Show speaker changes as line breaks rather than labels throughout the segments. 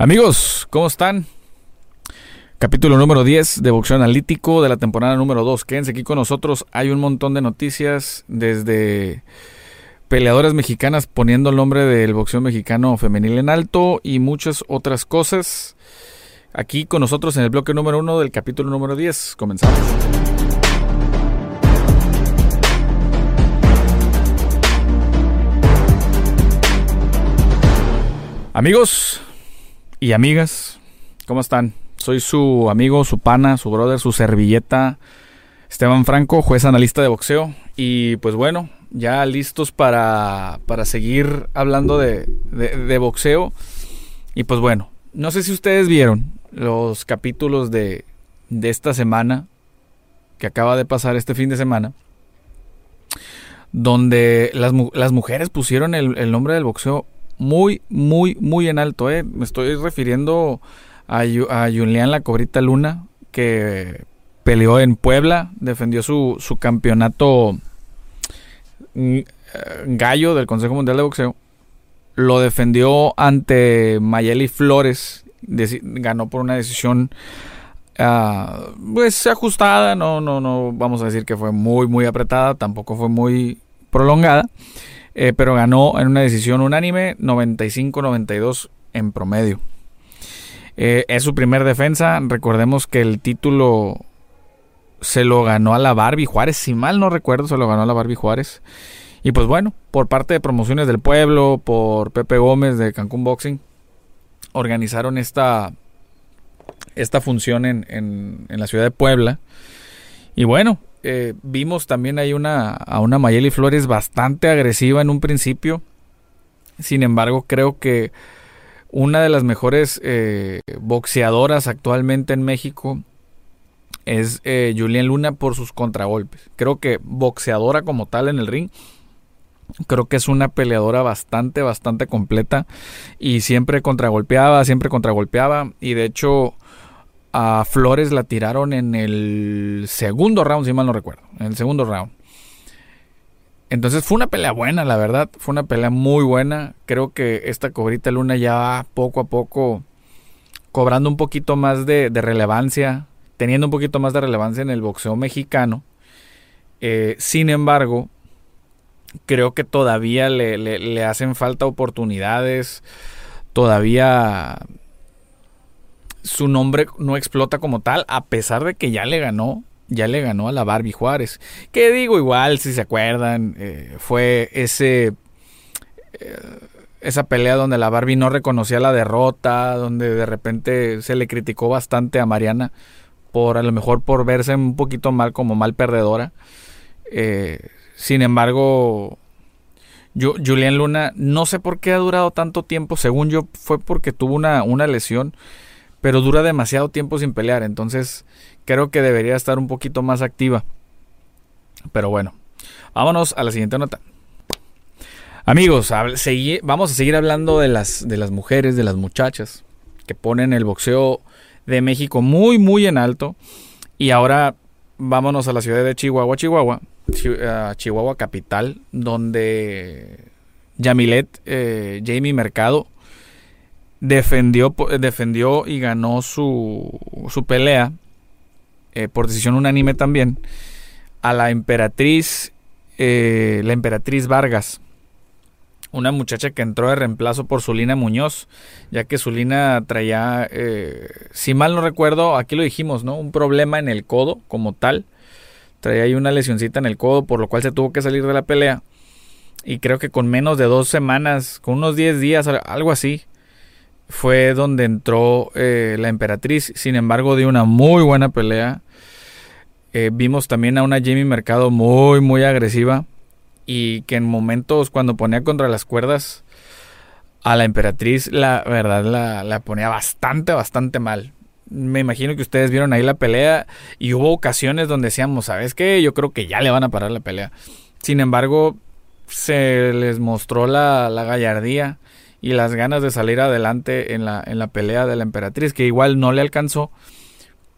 Amigos, ¿cómo están? Capítulo número 10 de Boxeo Analítico de la temporada número 2. Quédense aquí con nosotros. Hay un montón de noticias desde peleadoras mexicanas poniendo el nombre del boxeo mexicano femenil en alto y muchas otras cosas. Aquí con nosotros en el bloque número 1 del capítulo número 10. Comenzamos. Amigos, y amigas, ¿cómo están? Soy su amigo, su pana, su brother, su servilleta, Esteban Franco, juez analista de boxeo. Y pues bueno, ya listos para, para seguir hablando de, de, boxeo. Y pues bueno, no sé si ustedes vieron los capítulos de, de esta semana, que acaba de pasar este fin de semana, donde las, las mujeres pusieron el, el nombre del boxeo muy, muy, muy en alto. ¿eh? Me estoy refiriendo a, a Julián La Cobrita Luna, que peleó en Puebla, defendió su, su campeonato mm, gallo del Consejo Mundial de Boxeo. Lo defendió ante Mayeli Flores, ganó por una decisión uh, pues ajustada, no, no, no vamos a decir que fue muy, muy apretada, tampoco fue muy prolongada. Eh, pero ganó en una decisión unánime 95-92 en promedio. Eh, es su primer defensa. Recordemos que el título se lo ganó a la Barbie Juárez. Si mal no recuerdo, se lo ganó a la Barbie Juárez. Y pues bueno, por parte de Promociones del Pueblo, por Pepe Gómez de Cancún Boxing, organizaron esta, esta función en, en, en la ciudad de Puebla. Y bueno, eh, vimos también hay una, a una Mayeli Flores bastante agresiva en un principio. Sin embargo, creo que una de las mejores eh, boxeadoras actualmente en México es eh, Julián Luna por sus contragolpes. Creo que boxeadora como tal en el ring. Creo que es una peleadora bastante, bastante completa. Y siempre contragolpeaba, siempre contragolpeaba. Y de hecho, a Flores la tiraron en el segundo round, si mal no recuerdo. En el segundo round. Entonces fue una pelea buena, la verdad. Fue una pelea muy buena. Creo que esta cobrita luna ya va poco a poco cobrando un poquito más de, relevancia. Teniendo un poquito más de relevancia en el boxeo mexicano. Eh, sin embargo, creo que todavía le, le hacen falta oportunidades. Todavía su nombre no explota como tal, a pesar de que ya le ganó, ya le ganó a la Barbie Juárez. Que digo, igual, si se acuerdan, eh, fue ese... Eh, esa pelea donde la Barbie no reconocía la derrota, donde de repente se le criticó bastante a Mariana por a lo mejor por verse un poquito mal como mal perdedora. Eh, sin embargo, yo, Julián Luna, no sé por qué ha durado tanto tiempo, según yo fue porque tuvo una, una lesión pero dura demasiado tiempo sin pelear, entonces creo que debería estar un poquito más activa. Pero bueno, vámonos a la siguiente nota. Amigos, vamos a seguir hablando de las, de las mujeres, de las muchachas que ponen el boxeo de México muy, muy en alto. Y ahora vámonos a la ciudad de Chihuahua, Chihuahua, Chihuahua capital, donde Yamilet, eh, Jamie Mercado, defendió, defendió y ganó su, su pelea eh, por decisión unánime también a la emperatriz, eh, la emperatriz Vargas, una muchacha que entró de reemplazo por Zulina Muñoz, ya que Zulina traía, eh, si mal no recuerdo, aquí lo dijimos, ¿no? Un problema en el codo como tal. Traía ahí una lesioncita en el codo, por lo cual se tuvo que salir de la pelea. Y creo que con menos de dos semanas, con unos 10 días, algo así, fue donde entró eh, la emperatriz. Sin embargo, dio una muy buena pelea. Eh, vimos también a una Jamie Mercado muy, muy agresiva. Y que en momentos cuando ponía contra las cuerdas a la emperatriz, la verdad la, la ponía bastante, bastante mal. Me imagino que ustedes vieron ahí la pelea y hubo ocasiones donde decíamos, ¿sabes qué? Yo creo que ya le van a parar la pelea. Sin embargo, se les mostró la, la gallardía y las ganas de salir adelante en la, en la pelea de la emperatriz, que igual no le alcanzó,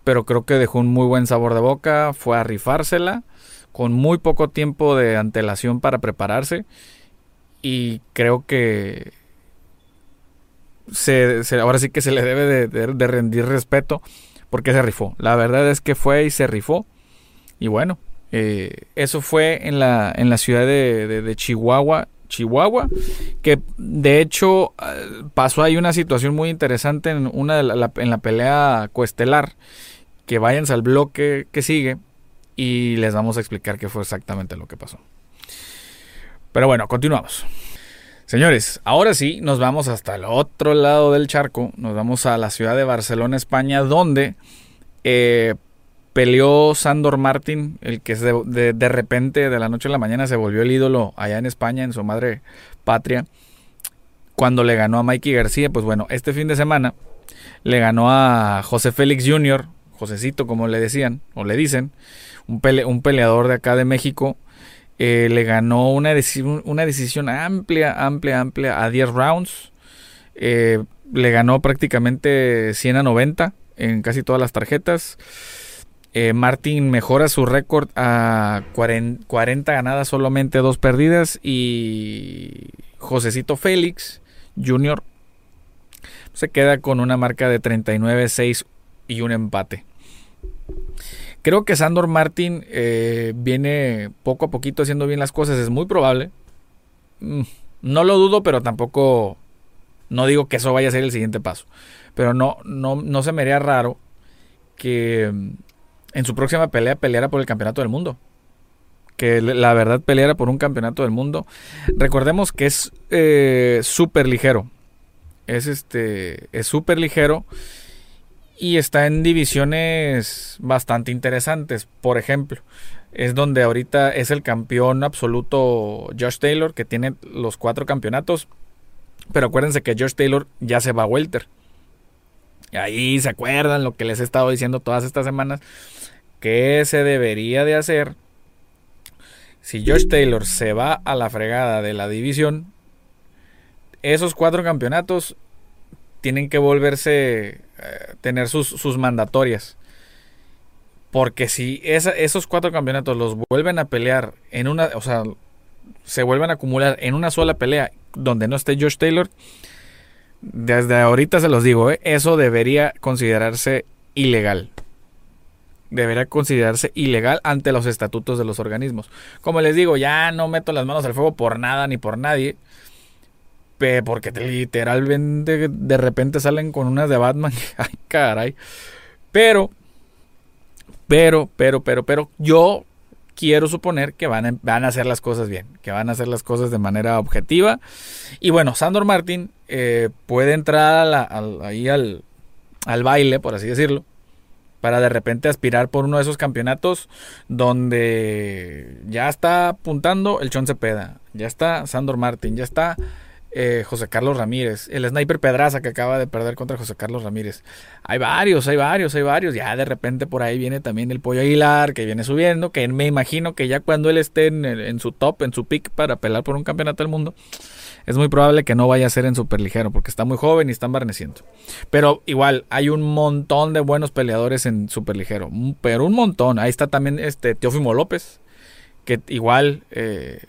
pero creo que dejó un muy buen sabor de boca, fue a rifársela con muy poco tiempo de antelación para prepararse y creo que se, ahora sí que se le debe de, rendir respeto porque se rifó. La verdad es que fue y se rifó. Y bueno, eh, eso fue en la, en la ciudad de, Chihuahua, Chihuahua, que de hecho eh, pasó ahí una situación muy interesante en, una en la pelea coestelar. Que vayan al bloque que sigue y les vamos a explicar qué fue exactamente lo que pasó. Pero bueno, continuamos. Señores, ahora sí nos vamos hasta el otro lado del charco, nos vamos a la ciudad de Barcelona, España, donde eh, peleó Sandor Martin, el que de, de, repente, de la noche a la mañana, se volvió el ídolo allá en España, en su madre patria, cuando le ganó a Mikey García. Pues bueno, este fin de semana le ganó a José Félix Jr., Josecito, como le decían, o le dicen, un, peleador de acá de México eh, le ganó una, una, decisión amplia, amplia, amplia a 10 rounds. Eh, le ganó prácticamente 100 a 90 en casi todas las tarjetas. Eh, Martin mejora su récord a 40, ganadas, solamente dos perdidas. Y Josecito Félix Jr. se queda con una marca de 39-6 y un empate. Creo que Sandor Martin eh, viene poco a poquito haciendo bien las cosas. Es muy probable. Mm, no lo dudo, pero tampoco. No digo que eso vaya a ser el siguiente paso. Pero no, no, no se me haría raro que en su próxima pelea peleara por el campeonato del mundo. Que la verdad peleara por un campeonato del mundo. Recordemos que es eh, súper ligero. Es este. Es súper ligero y está en divisiones bastante interesantes. Por ejemplo, es donde ahorita es el campeón absoluto Josh Taylor, que tiene los cuatro campeonatos. Pero acuérdense que Josh Taylor ya se va a Welter. Ahí se acuerdan lo que les he estado diciendo todas estas semanas. ¿Qué se debería de hacer? Si Josh Taylor se va a la fregada de la división, esos cuatro campeonatos tienen que volverse, eh, tener sus, mandatorias. Porque si esos cuatro campeonatos los vuelven a pelear en una, o sea, se vuelven a acumular en una sola pelea donde no esté Josh Taylor, desde ahorita se los digo, eh, eso debería considerarse ilegal. Debería considerarse ilegal ante los estatutos de los organismos. Como les digo, ya no meto las manos al fuego por nada ni por nadie porque literalmente de repente salen con unas de Batman. Ay, caray. Pero, pero, pero, pero, pero, yo quiero suponer que van a, van a hacer las cosas bien, que van a hacer las cosas de manera objetiva. Y bueno, Sandor Martin eh, puede entrar ahí al, al baile, por así decirlo, para de repente aspirar por uno de esos campeonatos donde ya está apuntando el Chon Cepeda, ya está Sandor Martin, ya está eh, José Carlos Ramírez, el sniper Pedraza que acaba de perder contra José Carlos Ramírez. Hay varios, hay varios, hay varios. Ya de repente por ahí viene también el Pollo Aguilar que viene subiendo, que me imagino que ya cuando él esté en, su top, en su pick para pelear por un campeonato del mundo, es muy probable que no vaya a ser en superligero porque está muy joven y está embarneciendo. Pero igual, hay un montón de buenos peleadores en superligero, pero un montón. Ahí está también este Teófimo López, que igual... Eh,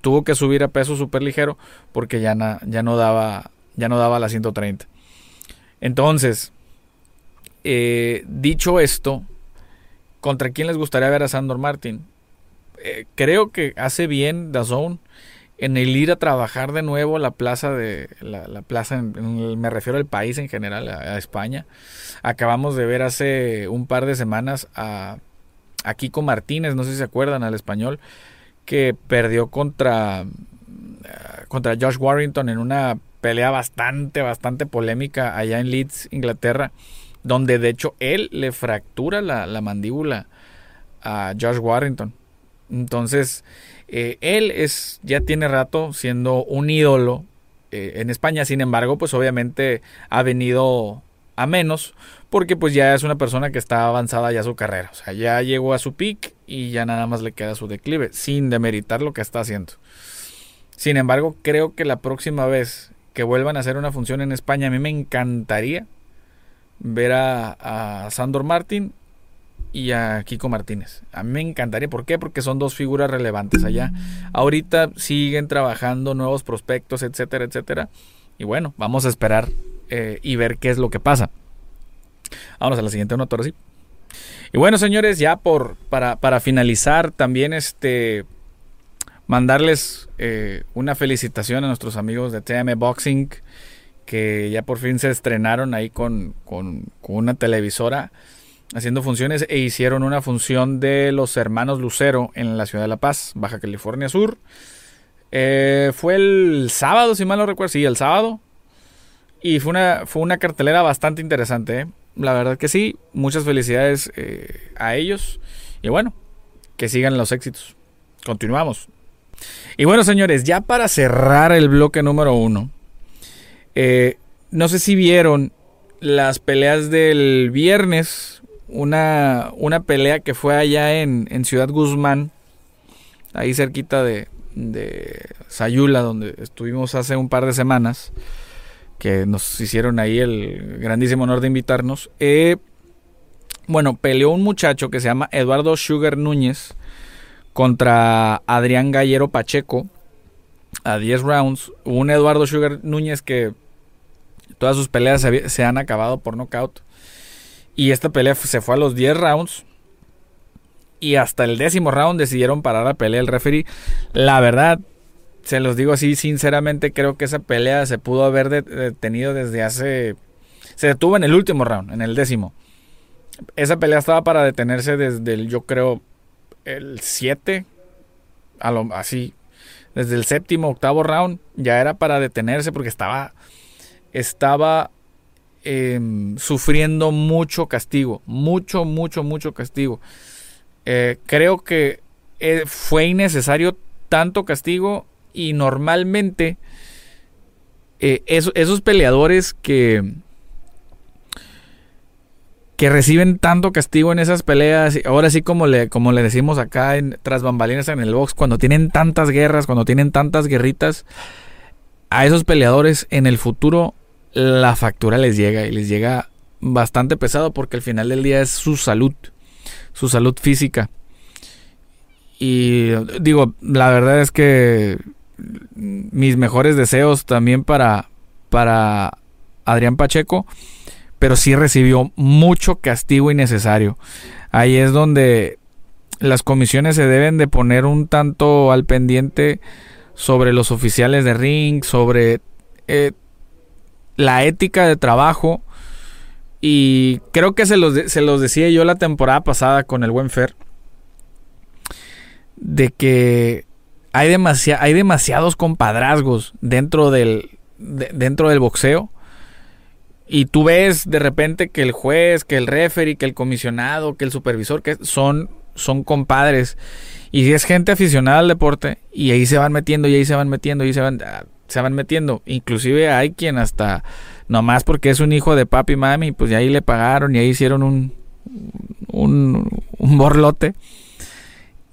tuvo que subir a peso súper ligero porque ya, ya, no daba, ya no daba la 130. Entonces, eh, dicho esto, ¿contra quién les gustaría ver a Sandor Martin? Eh, creo que hace bien Dazón en el ir a trabajar de nuevo la plaza de la, plaza me refiero al país en general a, España acabamos de ver hace un par de semanas a, a Kiko Martínez no sé si se acuerdan al español que perdió contra, contra Josh Warrington en una pelea bastante, bastante polémica allá en Leeds, Inglaterra, donde de hecho él le fractura la, mandíbula a Josh Warrington. Entonces, eh, él es, ya tiene rato siendo un ídolo eh, en España, sin embargo, pues obviamente ha venido a menos porque pues ya es una persona que está avanzada ya su carrera, o sea, ya llegó a su peak y ya nada más le queda su declive, sin demeritar lo que está haciendo. Sin embargo, creo que la próxima vez que vuelvan a hacer una función en España, a mí me encantaría ver a, a Sandor Martín y a Kiko Martínez. A mí me encantaría. ¿Por qué? Porque son dos figuras relevantes allá. Ahorita siguen trabajando nuevos prospectos, etcétera, etcétera. Y bueno, vamos a esperar eh, y ver qué es lo que pasa. Vámonos a la siguiente nota ahora sí. Y bueno, señores, ya por para, para finalizar, también este mandarles eh, una felicitación a nuestros amigos de TM Boxing que ya por fin se estrenaron ahí con, con, una televisora haciendo funciones e hicieron una función de los hermanos Lucero en la ciudad de La Paz, Baja California Sur. Eh, fue el sábado, si mal no recuerdo, sí, el sábado. Y fue una, fue una cartelera bastante interesante. ¿eh? La verdad que sí, muchas felicidades a ellos. Y bueno, que sigan los éxitos. Continuamos. Y bueno, señores, ya para cerrar el bloque número uno, eh, no sé si vieron las peleas del viernes, una, una pelea que fue allá en, Ciudad Guzmán, ahí cerquita de, de Sayula, donde estuvimos hace un par de semanas, que nos hicieron ahí el grandísimo honor de invitarnos. Eh, bueno, peleó un muchacho que se llama Eduardo Sugar Núñez contra Adrián Gallero Pacheco a 10 rounds. Un Eduardo Sugar Núñez que todas sus peleas se, han acabado por knockout. Y esta pelea se fue a los 10 rounds. Y hasta el décimo round decidieron parar la pelea el referee. La verdad, se los digo así sinceramente, creo que esa pelea se pudo haber detenido desde hace... Se detuvo en el último round, en el décimo. Esa pelea estaba para detenerse desde el, yo creo, el 7, así, desde el séptimo, octavo round, ya era para detenerse porque estaba, estaba em, sufriendo mucho castigo, mucho, mucho, mucho castigo. Eh, creo que eh, fue innecesario tanto castigo y normalmente eh, esos peleadores que que reciben tanto castigo en esas peleas, ahora sí como le, como le decimos acá en, tras bambalinas en el box, cuando tienen tantas guerras, cuando tienen tantas guerritas, a esos peleadores en el futuro la factura les llega y les llega bastante pesado porque al final del día es su salud, su salud física. Y digo, la verdad es que mis mejores deseos también para, para Adrián Pacheco pero sí recibió mucho castigo innecesario. Ahí es donde las comisiones se deben de poner un tanto al pendiente sobre los oficiales de ring, sobre eh, la ética de trabajo. Y creo que se los, se los decía yo la temporada pasada con el buen Fer. De que hay, hay demasiados compadrazgos dentro del, dentro del boxeo y tú ves de repente que el juez, que el referee, que el comisionado, que el supervisor, que son, son compadres. Y es gente aficionada al deporte, y ahí se van metiendo, y ahí se van metiendo, y se van, ah, se van metiendo. Inclusive hay quien hasta, nomás porque es un hijo de papi y mami, pues ahí le pagaron, y ahí hicieron un, un, un borlote.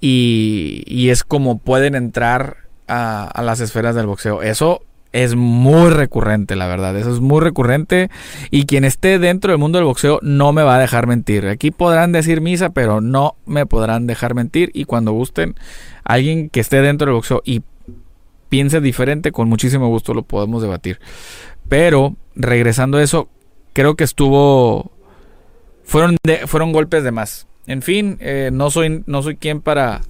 Y, y, es como pueden entrar a, a las esferas del boxeo. Eso es muy recurrente, la verdad. Eso es muy recurrente. Y quien esté dentro del mundo del boxeo no me va a dejar mentir. Aquí podrán decir misa, pero no me podrán dejar mentir. Y cuando gusten, alguien que esté dentro del boxeo y piense diferente, con muchísimo gusto lo podemos debatir. Pero, regresando a eso, creo que estuvo. Fueron, fueron golpes de más. En fin, eh, no, soy, no soy quien para,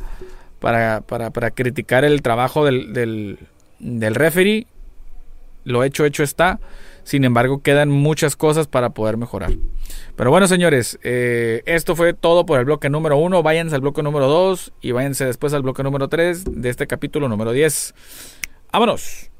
para, para, para criticar el trabajo del, del, del referee lo hecho, hecho está. Sin embargo, quedan muchas cosas para poder mejorar. Pero bueno, señores, eh, esto fue todo por el bloque número uno. Váyanse al bloque número 2 y váyanse después al bloque número 3 de este capítulo número 10. ¡Vámonos!